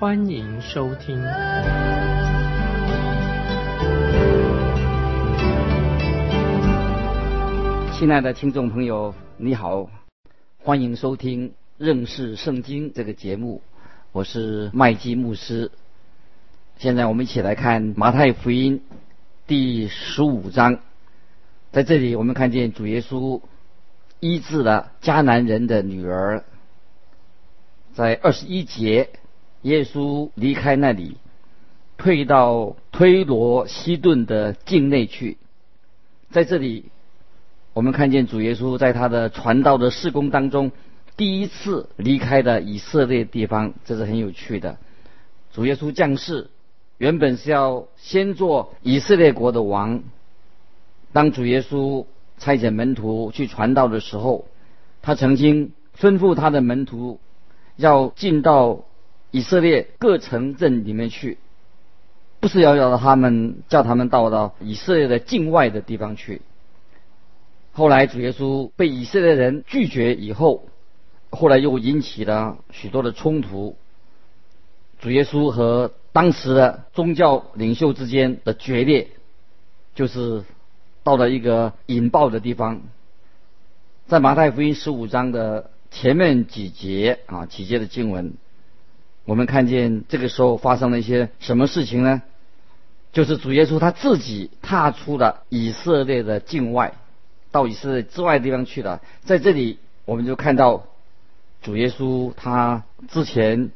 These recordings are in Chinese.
欢迎收听。亲爱的听众朋友，你好，欢迎收听。认识圣经这个节目，我是麦基牧师。现在我们一起来看马太福音第十五章。在这里，我们看见主耶稣医治了迦南人的女儿。在二十一节，耶稣离开那里，退到推罗西顿的境内去。在这里，我们看见主耶稣在他的传道的事工当中。第一次离开的以色列地方，这是很有趣的。主耶稣降世，原本是要先做以色列国的王。当主耶稣差遣门徒去传道的时候，他曾经吩咐他的门徒要进到以色列各城镇里面去，不是要要他们叫他们到到以色列的境外的地方去。后来主耶稣被以色列人拒绝以后。后来又引起了许多的冲突，主耶稣和当时的宗教领袖之间的决裂，就是到了一个引爆的地方。在马太福音十五章的前面几节啊，几节的经文，我们看见这个时候发生了一些什么事情呢？就是主耶稣他自己踏出了以色列的境外，到以色列之外的地方去了。在这里，我们就看到。主耶稣他之前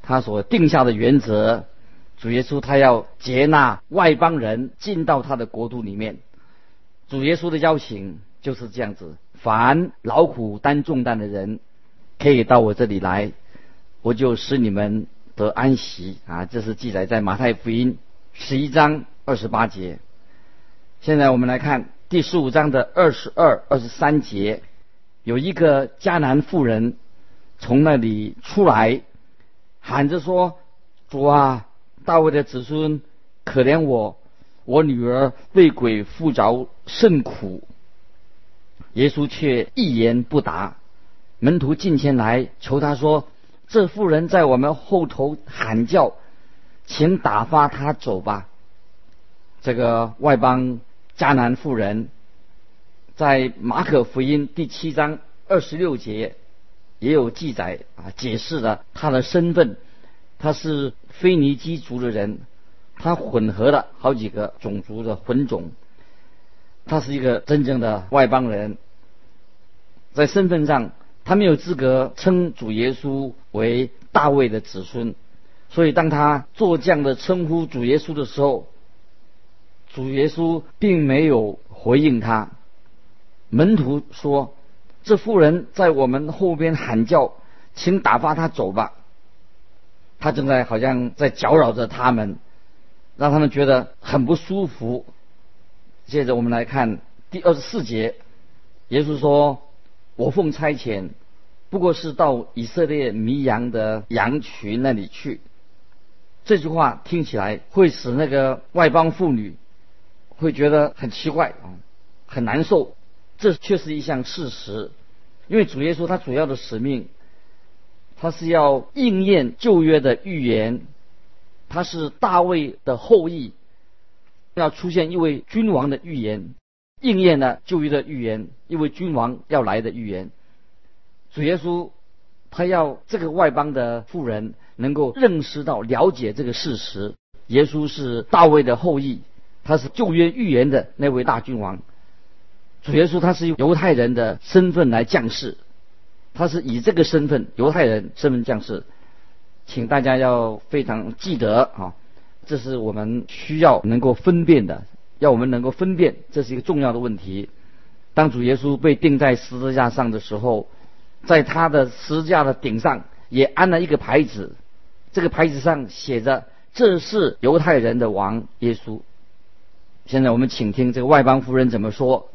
他所定下的原则，主耶稣他要接纳外邦人进到他的国度里面。主耶稣的邀请就是这样子：凡劳苦担重担的人，可以到我这里来，我就使你们得安息。啊，这是记载在马太福音十一章二十八节。现在我们来看第十五章的二十二、二十三节。有一个迦南妇人从那里出来，喊着说：“主啊，大卫的子孙，可怜我，我女儿被鬼附着，甚苦。”耶稣却一言不答。门徒进前来求他说：“这妇人在我们后头喊叫，请打发她走吧。”这个外邦迦南妇人。在马可福音第七章二十六节也有记载啊，解释了他的身份。他是腓尼基族的人，他混合了好几个种族的混种。他是一个真正的外邦人，在身份上他没有资格称主耶稣为大卫的子孙。所以当他做这样的称呼主耶稣的时候，主耶稣并没有回应他。门徒说：“这妇人在我们后边喊叫，请打发她走吧。他正在好像在搅扰着他们，让他们觉得很不舒服。”接着我们来看第二十四节，耶稣说：“我奉差遣，不过是到以色列迷羊的羊群那里去。”这句话听起来会使那个外邦妇女会觉得很奇怪啊，很难受。这却是一项事实，因为主耶稣他主要的使命，他是要应验旧约的预言，他是大卫的后裔，要出现一位君王的预言，应验了旧约的预言，一位君王要来的预言。主耶稣他要这个外邦的富人能够认识到、了解这个事实：耶稣是大卫的后裔，他是旧约预言的那位大君王。主耶稣他是犹太人的身份来降世，他是以这个身份犹太人身份降世，请大家要非常记得啊，这是我们需要能够分辨的，要我们能够分辨，这是一个重要的问题。当主耶稣被钉在十字架上的时候，在他的十字架的顶上也安了一个牌子，这个牌子上写着这是犹太人的王耶稣。现在我们请听这个外邦妇人怎么说。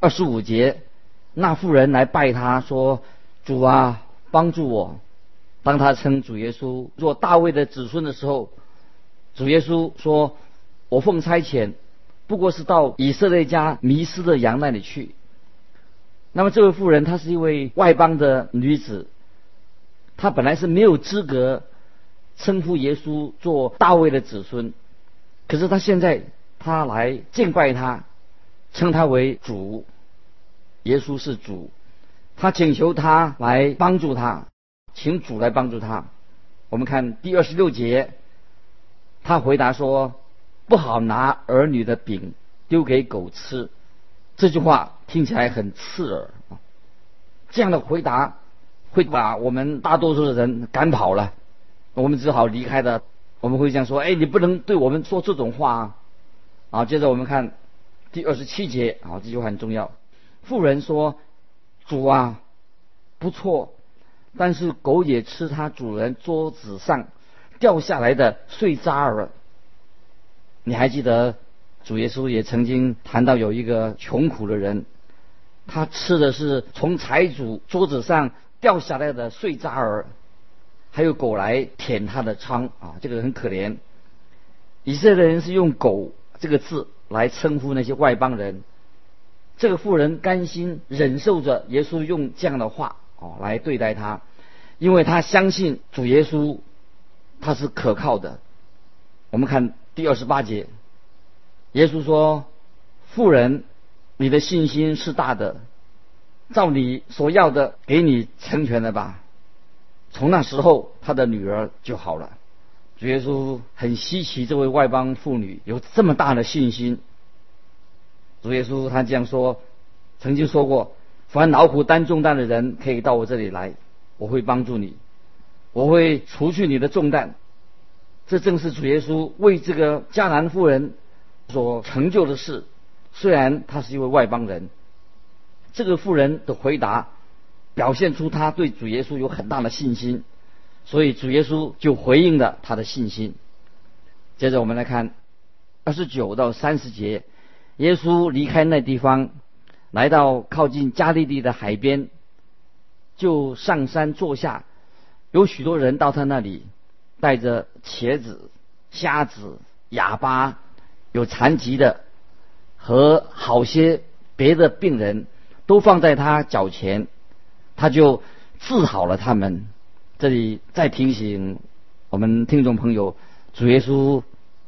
二十五节，那妇人来拜他说：“主啊，帮助我。”当他称主耶稣做大卫的子孙的时候，主耶稣说：“我奉差遣，不过是到以色列家迷失的羊那里去。”那么这位妇人她是一位外邦的女子，她本来是没有资格称呼耶稣做大卫的子孙，可是她现在她来敬拜他，称他为主。耶稣是主，他请求他来帮助他，请主来帮助他。我们看第二十六节，他回答说：“不好拿儿女的饼丢给狗吃。”这句话听起来很刺耳啊！这样的回答会把我们大多数的人赶跑了，我们只好离开的。我们会这样说：“哎，你不能对我们说这种话啊！”啊，接着我们看第二十七节啊，这句话很重要。妇人说：“主啊，不错，但是狗也吃它主人桌子上掉下来的碎渣儿。你还记得主耶稣也曾经谈到有一个穷苦的人，他吃的是从财主桌子上掉下来的碎渣儿，还有狗来舔他的疮啊，这个很可怜。以色列人是用‘狗’这个字来称呼那些外邦人。”这个妇人甘心忍受着耶稣用这样的话哦来对待他，因为他相信主耶稣他是可靠的。我们看第二十八节，耶稣说：“妇人，你的信心是大的，照你所要的给你成全了吧。”从那时候，他的女儿就好了。主耶稣很稀奇，这位外邦妇女有这么大的信心。主耶稣他这样说，曾经说过：“凡劳苦担重担的人，可以到我这里来，我会帮助你，我会除去你的重担。”这正是主耶稣为这个迦南妇人所成就的事。虽然他是一位外邦人，这个妇人的回答表现出他对主耶稣有很大的信心，所以主耶稣就回应了他的信心。接着我们来看二十九到三十节。耶稣离开那地方，来到靠近加利利的海边，就上山坐下。有许多人到他那里，带着茄子、瞎子、哑巴、有残疾的和好些别的病人，都放在他脚前，他就治好了他们。这里再提醒我们听众朋友，主耶稣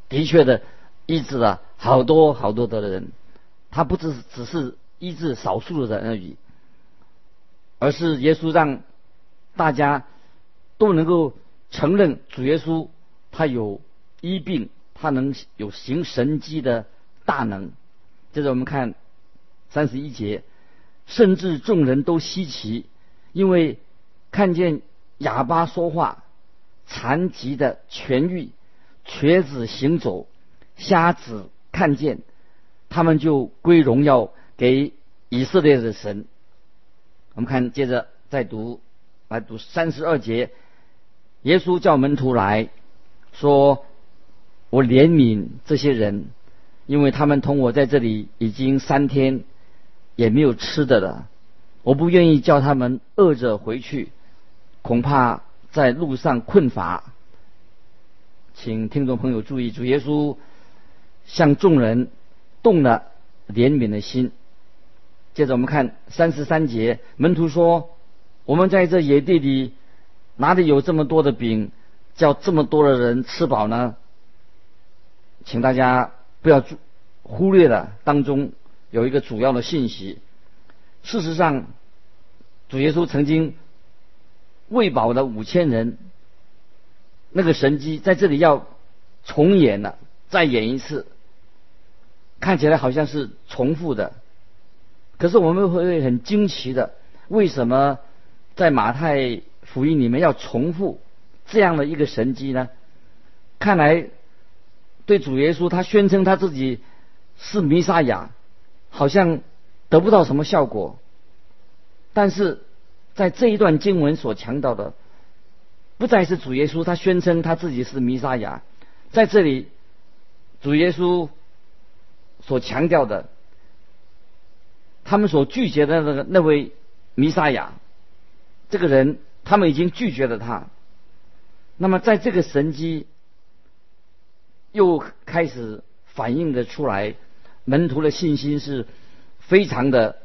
的确的医治了。好多好多的人，他不只只是医治少数的人而已，而是耶稣让大家都能够承认主耶稣他有医病，他能有行神迹的大能。接着我们看三十一节，甚至众人都稀奇，因为看见哑巴说话，残疾的痊愈，瘸子行走，瞎子。看见，他们就归荣耀给以色列的神。我们看，接着再读，来读三十二节。耶稣叫门徒来说：“我怜悯这些人，因为他们同我在这里已经三天，也没有吃的了。我不愿意叫他们饿着回去，恐怕在路上困乏。”请听众朋友注意，主耶稣。向众人动了怜悯的心。接着我们看三十三节，门徒说：“我们在这野地里，哪里有这么多的饼，叫这么多的人吃饱呢？”请大家不要忽略了当中有一个主要的信息。事实上，主耶稣曾经喂饱了五千人，那个神迹在这里要重演了，再演一次。看起来好像是重复的，可是我们会很惊奇的，为什么在马太福音里面要重复这样的一个神迹呢？看来对主耶稣他宣称他自己是弥撒亚，好像得不到什么效果。但是在这一段经文所强调的，不再是主耶稣他宣称他自己是弥撒亚，在这里，主耶稣所强调的，他们所拒绝的那个那位弥撒亚，这个人，他们已经拒绝了他。那么，在这个神机又开始反映的出来，门徒的信心是非常的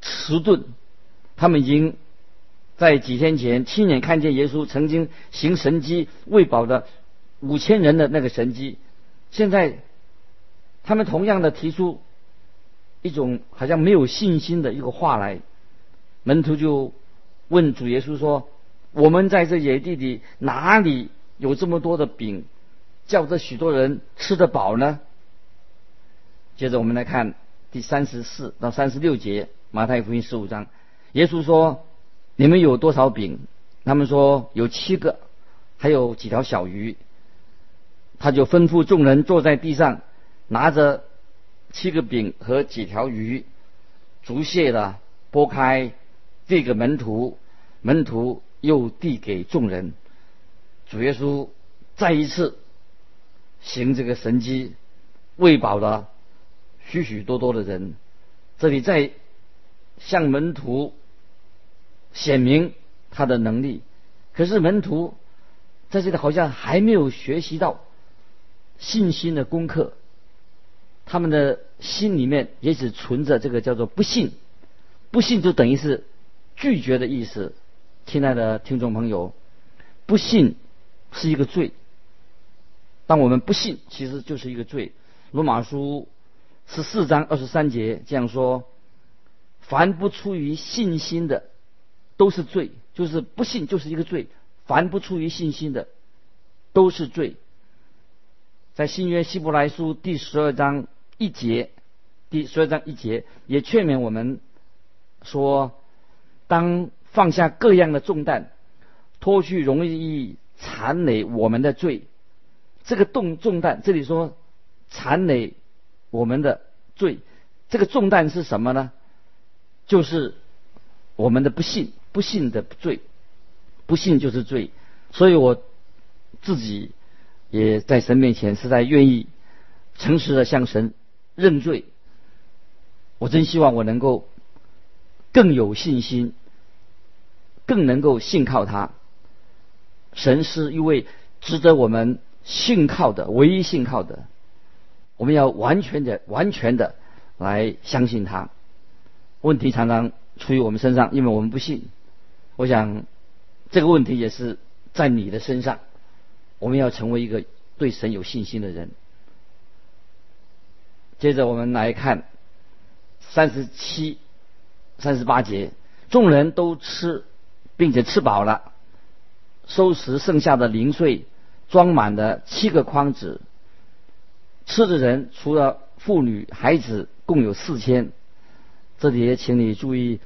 迟钝。他们已经在几天前亲眼看见耶稣曾经行神迹喂饱的五千人的那个神迹，现在他们同样的提出一种好像没有信心的一个话来，门徒就问主耶稣说：“我们在这野地里哪里有这么多的饼，叫这许多人吃得饱呢？”接着我们来看第三十四到三十六节，马太福音十五章。耶稣说：“你们有多少饼？”他们说：“有七个，还有几条小鱼。”他就吩咐众人坐在地上，拿着七个饼和几条鱼，逐谢的拨开，递给门徒，门徒又递给众人。主耶稣再一次行这个神迹，喂饱了许许多多的人。这里在向门徒。显明他的能力，可是门徒在这里好像还没有学习到信心的功课，他们的心里面也只存着这个叫做不信，不信就等于是拒绝的意思。亲爱的听众朋友，不信是一个罪，当我们不信，其实就是一个罪。罗马书十四章二十三节这样说：凡不出于信心的。都是罪，就是不信就是一个罪。凡不出于信心的，都是罪。在新约希伯来书第十二章一节，第十二章一节也劝勉我们说：当放下各样的重担，脱去容易缠累我们的罪。这个重重担，这里说缠累我们的罪，这个重担是什么呢？就是我们的不信。不信的罪，不信就是罪，所以我自己也在神面前实在愿意诚实的向神认罪。我真希望我能够更有信心，更能够信靠他。神是一位值得我们信靠的唯一信靠的，我们要完全的、完全的来相信他。问题常常出于我们身上，因为我们不信。我想，这个问题也是在你的身上。我们要成为一个对神有信心的人。接着我们来看三十七、三十八节，众人都吃，并且吃饱了，收拾剩下的零碎，装满了七个筐子。吃的人除了妇女、孩子，共有四千。这里也请你注意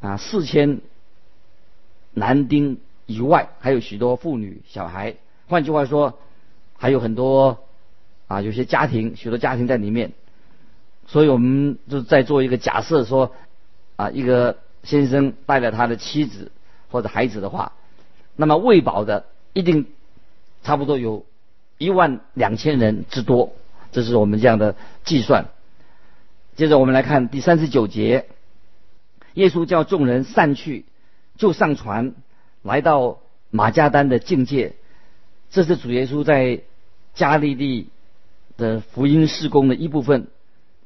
啊，四千。男丁以外，还有许多妇女、小孩。换句话说，还有很多啊，有些家庭，许多家庭在里面。所以我们就在做一个假设，说啊，一个先生带了他的妻子或者孩子的话，那么喂饱的一定差不多有一万两千人之多。这是我们这样的计算。接着我们来看第三十九节，耶稣叫众人散去。就上船，来到马加丹的境界。这是主耶稣在加利利的福音事工的一部分。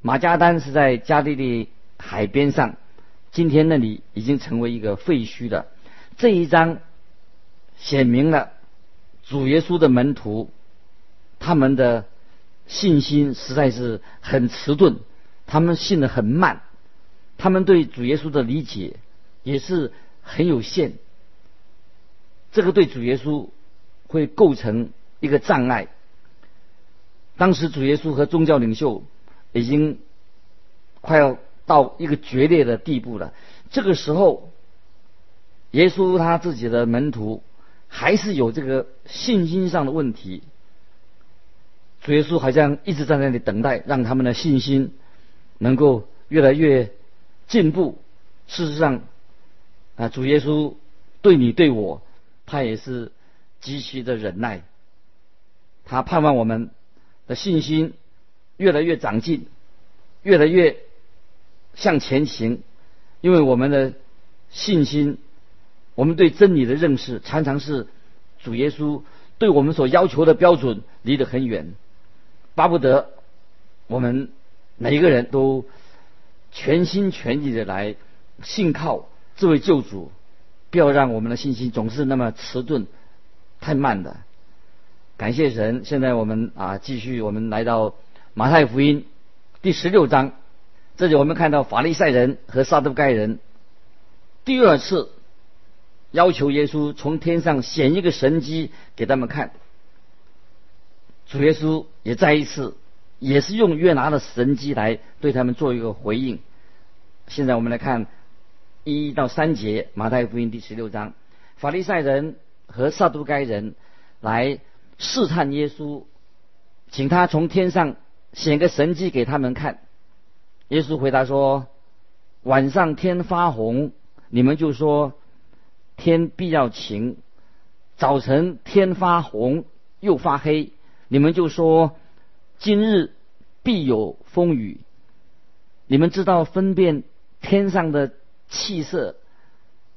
马加丹是在加利利海边上，今天那里已经成为一个废墟了。这一章显明了主耶稣的门徒，他们的信心实在是很迟钝，他们信的很慢，他们对主耶稣的理解也是。很有限，这个对主耶稣会构成一个障碍。当时主耶稣和宗教领袖已经快要到一个决裂的地步了。这个时候，耶稣他自己的门徒还是有这个信心上的问题。主耶稣好像一直在那里等待，让他们的信心能够越来越进步。事实上，啊，主耶稣对你对我，他也是极其的忍耐。他盼望我们的信心越来越长进，越来越向前行，因为我们的信心，我们对真理的认识，常常是主耶稣对我们所要求的标准离得很远，巴不得我们每一个人都全心全意的来信靠这位救主。不要让我们的信心总是那么迟钝、太慢的。感谢神！现在我们啊，继续我们来到马太福音第十六章，这里我们看到法利赛人和撒都该人第二次要求耶稣从天上显一个神迹给他们看。主耶稣也再一次也是用约拿的神迹来对他们做一个回应。现在我们来看。一到三节，马太福音第十六章，法利赛人和撒都该人来试探耶稣，请他从天上显个神迹给他们看。耶稣回答说：“晚上天发红，你们就说天必要晴；早晨天发红又发黑，你们就说今日必有风雨。你们知道分辨天上的。”气色，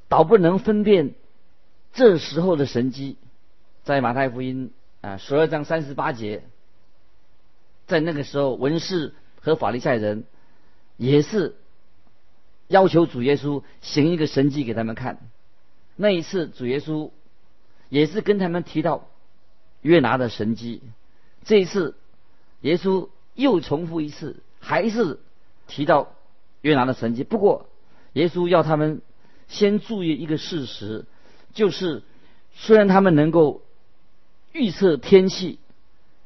倒不能分辨这时候的神机，在马太福音啊十二章三十八节，在那个时候，文士和法利赛人也是要求主耶稣行一个神迹给他们看。那一次，主耶稣也是跟他们提到约拿的神迹。这一次，耶稣又重复一次，还是提到约拿的神迹。不过，耶稣要他们先注意一个事实，就是虽然他们能够预测天气，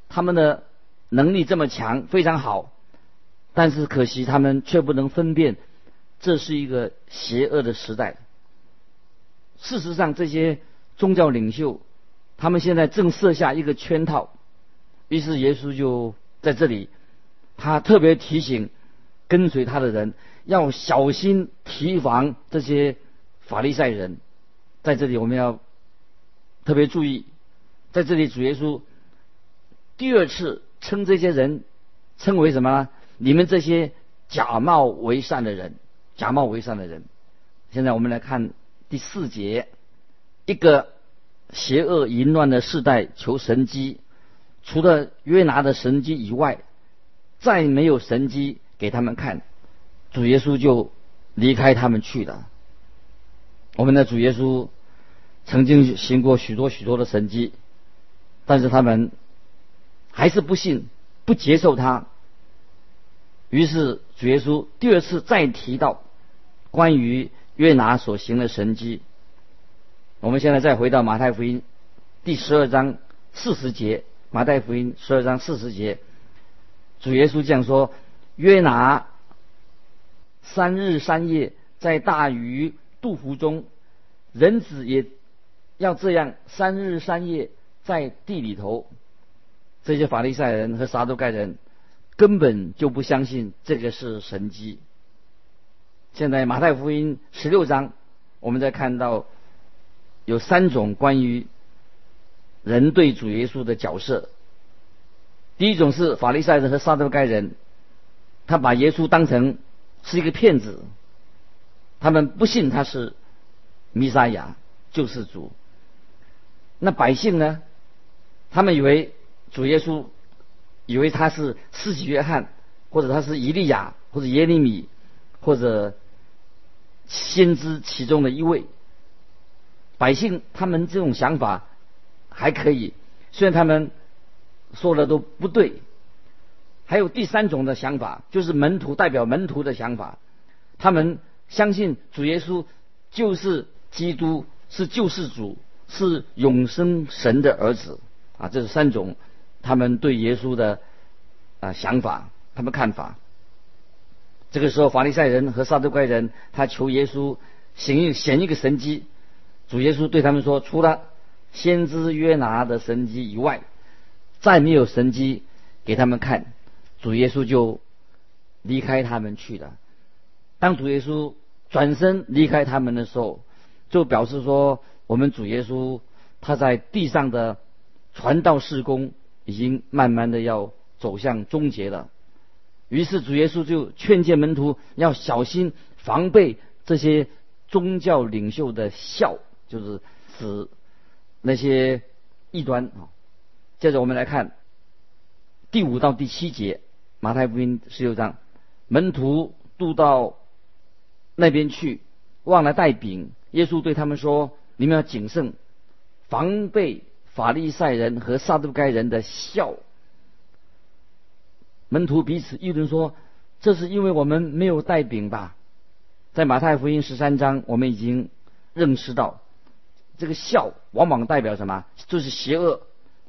他们的能力这么强，非常好，但是可惜他们却不能分辨这是一个邪恶的时代。事实上，这些宗教领袖他们现在正设下一个圈套，于是耶稣就在这里，他特别提醒跟随他的人。要小心提防这些法利赛人，在这里我们要特别注意，在这里主耶稣第二次称这些人称为什么呢？你们这些假冒为善的人，假冒为善的人。现在我们来看第四节，一个邪恶淫乱的世代求神机，除了约拿的神机以外，再没有神机给他们看。主耶稣就离开他们去了。我们的主耶稣曾经行过许多许多的神迹，但是他们还是不信、不接受他。于是主耶稣第二次再提到关于约拿所行的神迹。我们现在再回到马太福音第十二章四十节，马太福音十二章四十节，主耶稣这样说：约拿。三日三夜在大鱼肚腹中，人子也要这样三日三夜在地里头。这些法利赛人和撒都盖人根本就不相信这个是神迹。现在马太福音十六章，我们在看到有三种关于人对主耶稣的角色。第一种是法利赛人和撒都盖人，他把耶稣当成。是一个骗子，他们不信他是弥撒亚救世主。那百姓呢？他们以为主耶稣，以为他是施洗约翰，或者他是以利亚，或者耶利米，或者先知其中的一位。百姓他们这种想法还可以，虽然他们说的都不对。还有第三种的想法，就是门徒代表门徒的想法，他们相信主耶稣就是基督，是救世主，是永生神的儿子啊。这是三种他们对耶稣的啊想法，他们看法。这个时候，法利赛人和撒都该人他求耶稣行一显一个神迹，主耶稣对他们说：除了先知约拿的神迹以外，再没有神迹给他们看。主耶稣就离开他们去了。当主耶稣转身离开他们的时候，就表示说，我们主耶稣他在地上的传道事工已经慢慢的要走向终结了。于是主耶稣就劝诫门徒要小心防备这些宗教领袖的笑，就是指那些异端啊。接着我们来看第五到第七节，马太福音十六章，门徒渡到那边去，忘了带饼。耶稣对他们说：“你们要谨慎，防备法利赛人和撒都该人的笑。”门徒彼此议论说：“这是因为我们没有带饼吧？”在马太福音十三章，我们已经认识到，这个笑往往代表什么？就是邪恶，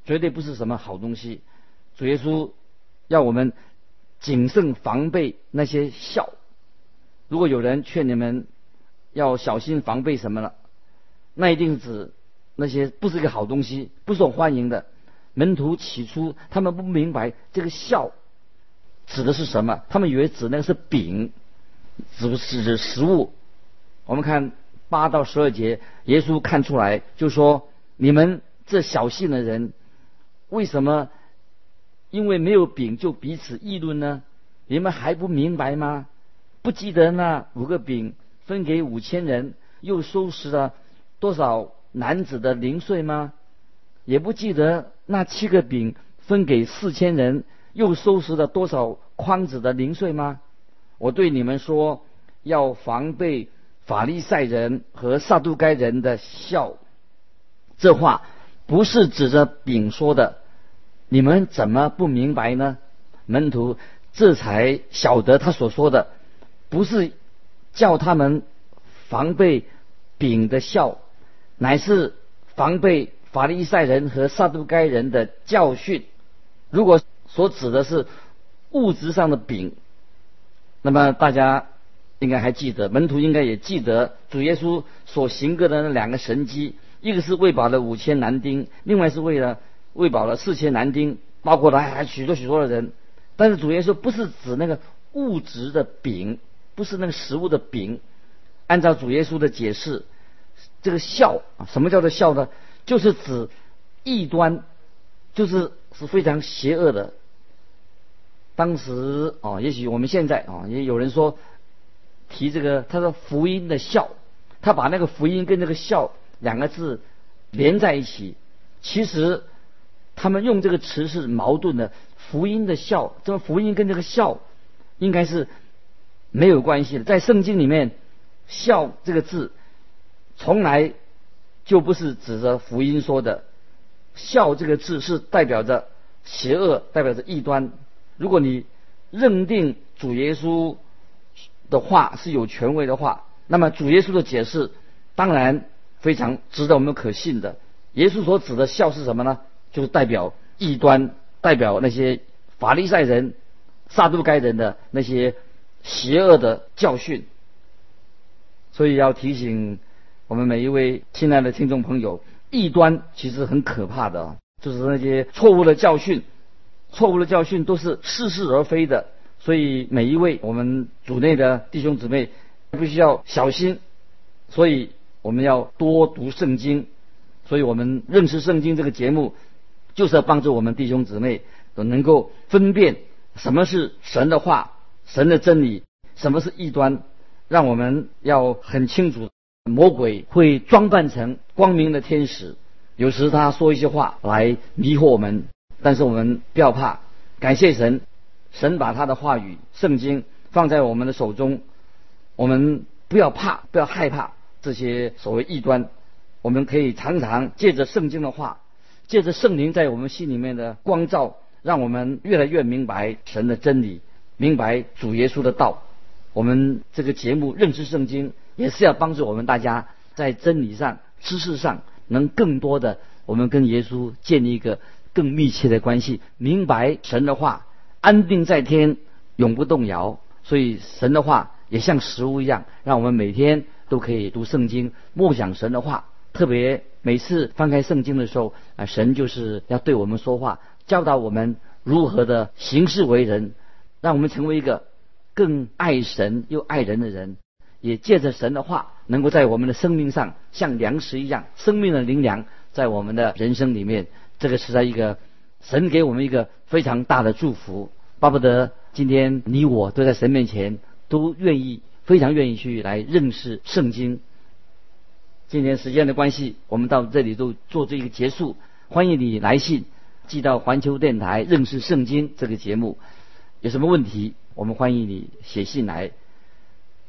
绝对不是什么好东西。主耶稣要我们谨慎防备那些笑。如果有人劝你们要小心防备什么了，那一定指那些不是一个好东西，不受欢迎的。门徒起初他们不明白这个笑。指的是什么？他们以为指那个是饼，指不是指食物。我们看八到十二节，耶稣看出来就说：“你们这小信的人，为什么因为没有饼就彼此议论呢？你们还不明白吗？不记得那五个饼分给五千人，又收拾了多少男子的零碎吗？也不记得那七个饼分给四千人。”又收拾了多少筐子的零碎吗？我对你们说，要防备法利赛人和撒都该人的笑。这话不是指着丙说的，你们怎么不明白呢？门徒这才晓得他所说的不是叫他们防备丙的笑，乃是防备法利赛人和撒都该人的教训。如果所指的是物质上的饼，那么大家应该还记得，门徒应该也记得主耶稣所行过的那两个神迹，一个是喂饱了五千男丁，另外是为了喂饱了四千男丁，包括了还许多许多的人。但是主耶稣不是指那个物质的饼，不是那个食物的饼。按照主耶稣的解释，这个孝啊，什么叫做孝呢？就是指异端，就是是非常邪恶的。当时哦，也许我们现在啊，也有人说提这个，他说福音的笑，他把那个福音跟这个笑两个字连在一起。其实他们用这个词是矛盾的。福音的笑，这个福音跟这个笑应该是没有关系的。在圣经里面，笑这个字从来就不是指着福音说的。笑这个字是代表着邪恶，代表着异端。如果你认定主耶稣的话是有权威的话，那么主耶稣的解释当然非常值得我们可信的。耶稣所指的笑是什么呢？就是代表异端，代表那些法利赛人、撒都该人的那些邪恶的教训。所以要提醒我们每一位亲爱的听众朋友，异端其实很可怕的，就是那些错误的教训。错误的教训都是似是而非的，所以每一位我们组内的弟兄姊妹必须要小心。所以我们要多读圣经。所以我们认识圣经这个节目，就是要帮助我们弟兄姊妹能够分辨什么是神的话、神的真理，什么是异端，让我们要很清楚。魔鬼会装扮成光明的天使，有时他说一些话来迷惑我们。但是我们不要怕，感谢神，神把他的话语、圣经放在我们的手中，我们不要怕，不要害怕这些所谓异端，我们可以常常借着圣经的话，借着圣灵在我们心里面的光照，让我们越来越明白神的真理，明白主耶稣的道。我们这个节目认识圣经，也是要帮助我们大家在真理上、知识上能更多的，我们跟耶稣建立一个。更密切的关系，明白神的话，安定在天，永不动摇。所以神的话也像食物一样，让我们每天都可以读圣经，默想神的话。特别每次翻开圣经的时候，啊，神就是要对我们说话，教导我们如何的行事为人，让我们成为一个更爱神又爱人的人。也借着神的话，能够在我们的生命上像粮食一样，生命的灵粮，在我们的人生里面。这个是在一个神给我们一个非常大的祝福，巴不得今天你我都在神面前都愿意非常愿意去来认识圣经。今天时间的关系，我们到这里都做这个结束。欢迎你来信寄到环球电台认识圣经这个节目。有什么问题，我们欢迎你写信来。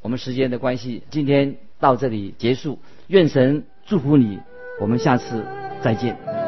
我们时间的关系，今天到这里结束。愿神祝福你，我们下次再见。